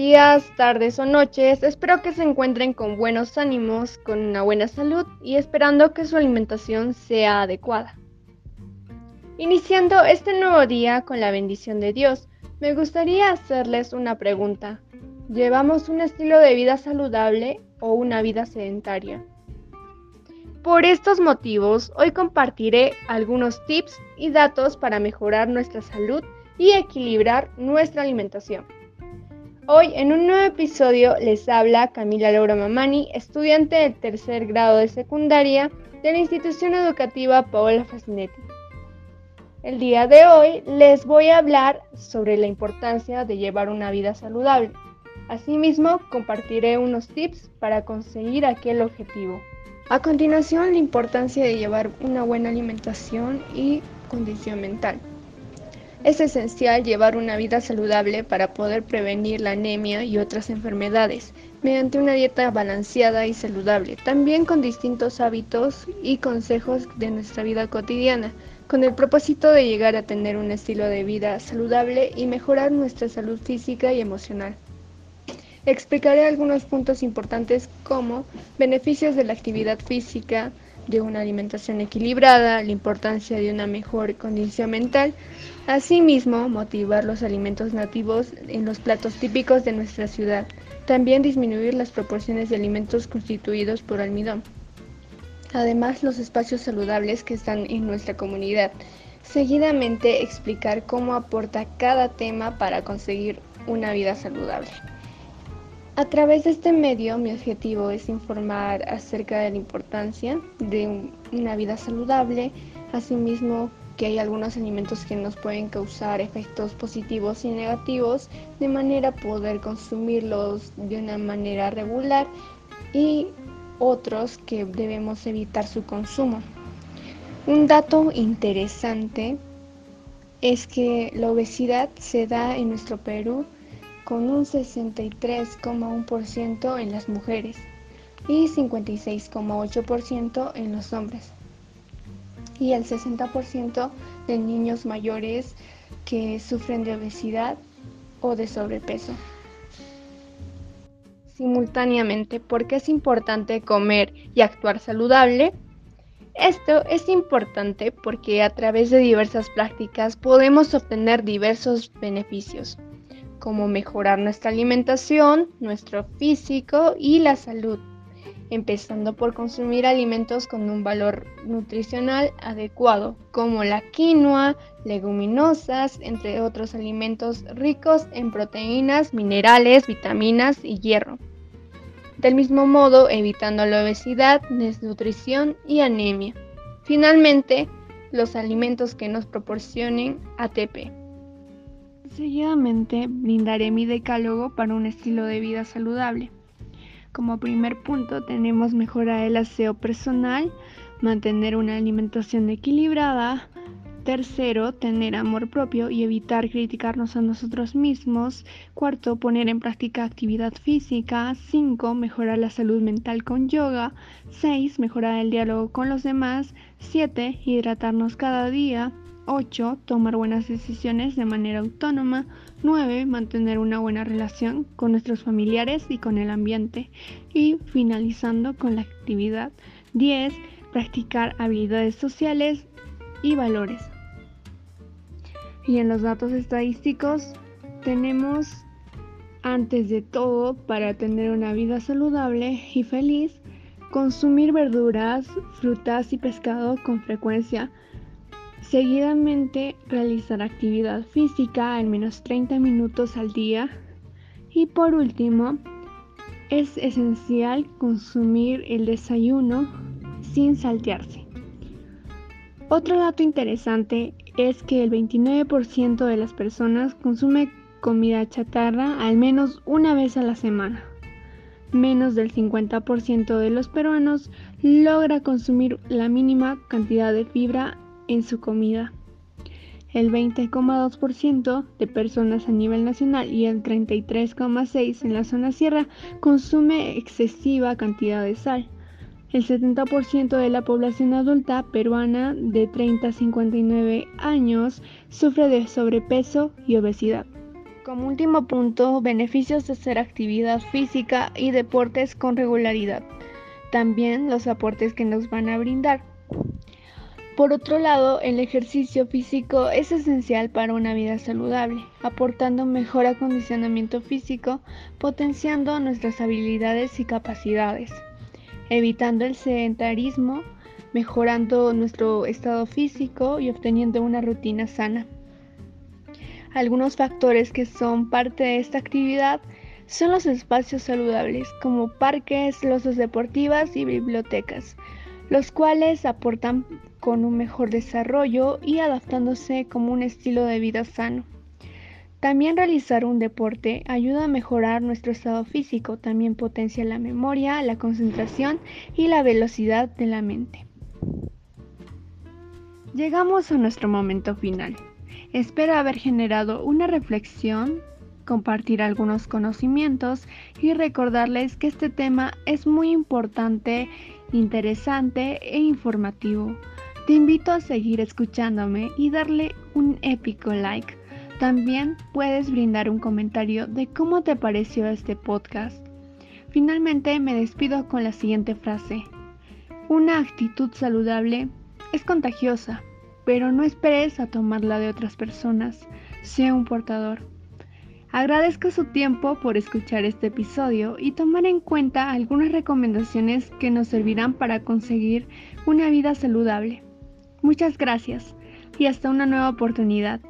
días, tardes o noches. Espero que se encuentren con buenos ánimos, con una buena salud y esperando que su alimentación sea adecuada. Iniciando este nuevo día con la bendición de Dios, me gustaría hacerles una pregunta. ¿Llevamos un estilo de vida saludable o una vida sedentaria? Por estos motivos, hoy compartiré algunos tips y datos para mejorar nuestra salud y equilibrar nuestra alimentación. Hoy en un nuevo episodio les habla Camila Laura Mamani, estudiante del tercer grado de secundaria de la institución educativa Paola Fascinetti. El día de hoy les voy a hablar sobre la importancia de llevar una vida saludable. Asimismo, compartiré unos tips para conseguir aquel objetivo. A continuación, la importancia de llevar una buena alimentación y condición mental. Es esencial llevar una vida saludable para poder prevenir la anemia y otras enfermedades mediante una dieta balanceada y saludable, también con distintos hábitos y consejos de nuestra vida cotidiana, con el propósito de llegar a tener un estilo de vida saludable y mejorar nuestra salud física y emocional. Explicaré algunos puntos importantes como beneficios de la actividad física, de una alimentación equilibrada, la importancia de una mejor condición mental, asimismo motivar los alimentos nativos en los platos típicos de nuestra ciudad, también disminuir las proporciones de alimentos constituidos por almidón. Además, los espacios saludables que están en nuestra comunidad. Seguidamente explicar cómo aporta cada tema para conseguir una vida saludable. A través de este medio mi objetivo es informar acerca de la importancia de una vida saludable, asimismo que hay algunos alimentos que nos pueden causar efectos positivos y negativos, de manera poder consumirlos de una manera regular y otros que debemos evitar su consumo. Un dato interesante es que la obesidad se da en nuestro Perú con un 63,1% en las mujeres y 56,8% en los hombres y el 60% de niños mayores que sufren de obesidad o de sobrepeso. Simultáneamente, ¿por qué es importante comer y actuar saludable? Esto es importante porque a través de diversas prácticas podemos obtener diversos beneficios como mejorar nuestra alimentación, nuestro físico y la salud, empezando por consumir alimentos con un valor nutricional adecuado, como la quinoa, leguminosas, entre otros alimentos ricos en proteínas, minerales, vitaminas y hierro. Del mismo modo, evitando la obesidad, desnutrición y anemia. Finalmente, los alimentos que nos proporcionen ATP. Seguidamente brindaré mi decálogo para un estilo de vida saludable. Como primer punto tenemos mejorar el aseo personal, mantener una alimentación equilibrada. Tercero, tener amor propio y evitar criticarnos a nosotros mismos. Cuarto, poner en práctica actividad física. Cinco, mejorar la salud mental con yoga. Seis, mejorar el diálogo con los demás. Siete, hidratarnos cada día. 8. Tomar buenas decisiones de manera autónoma. 9. Mantener una buena relación con nuestros familiares y con el ambiente. Y finalizando con la actividad 10. Practicar habilidades sociales y valores. Y en los datos estadísticos tenemos, antes de todo, para tener una vida saludable y feliz, consumir verduras, frutas y pescado con frecuencia Seguidamente realizar actividad física al menos 30 minutos al día. Y por último, es esencial consumir el desayuno sin saltearse. Otro dato interesante es que el 29% de las personas consume comida chatarra al menos una vez a la semana. Menos del 50% de los peruanos logra consumir la mínima cantidad de fibra en su comida. El 20,2% de personas a nivel nacional y el 33,6% en la zona sierra consume excesiva cantidad de sal. El 70% de la población adulta peruana de 30 a 59 años sufre de sobrepeso y obesidad. Como último punto, beneficios de hacer actividad física y deportes con regularidad. También los aportes que nos van a brindar. Por otro lado, el ejercicio físico es esencial para una vida saludable, aportando mejor acondicionamiento físico, potenciando nuestras habilidades y capacidades, evitando el sedentarismo, mejorando nuestro estado físico y obteniendo una rutina sana. Algunos factores que son parte de esta actividad son los espacios saludables como parques, losas deportivas y bibliotecas, los cuales aportan con un mejor desarrollo y adaptándose como un estilo de vida sano. También realizar un deporte ayuda a mejorar nuestro estado físico, también potencia la memoria, la concentración y la velocidad de la mente. Llegamos a nuestro momento final. Espero haber generado una reflexión, compartir algunos conocimientos y recordarles que este tema es muy importante, interesante e informativo. Te invito a seguir escuchándome y darle un épico like. También puedes brindar un comentario de cómo te pareció este podcast. Finalmente me despido con la siguiente frase. Una actitud saludable es contagiosa pero no esperes a tomarla de otras personas, sea un portador. Agradezco su tiempo por escuchar este episodio y tomar en cuenta algunas recomendaciones que nos servirán para conseguir una vida saludable. Muchas gracias y hasta una nueva oportunidad.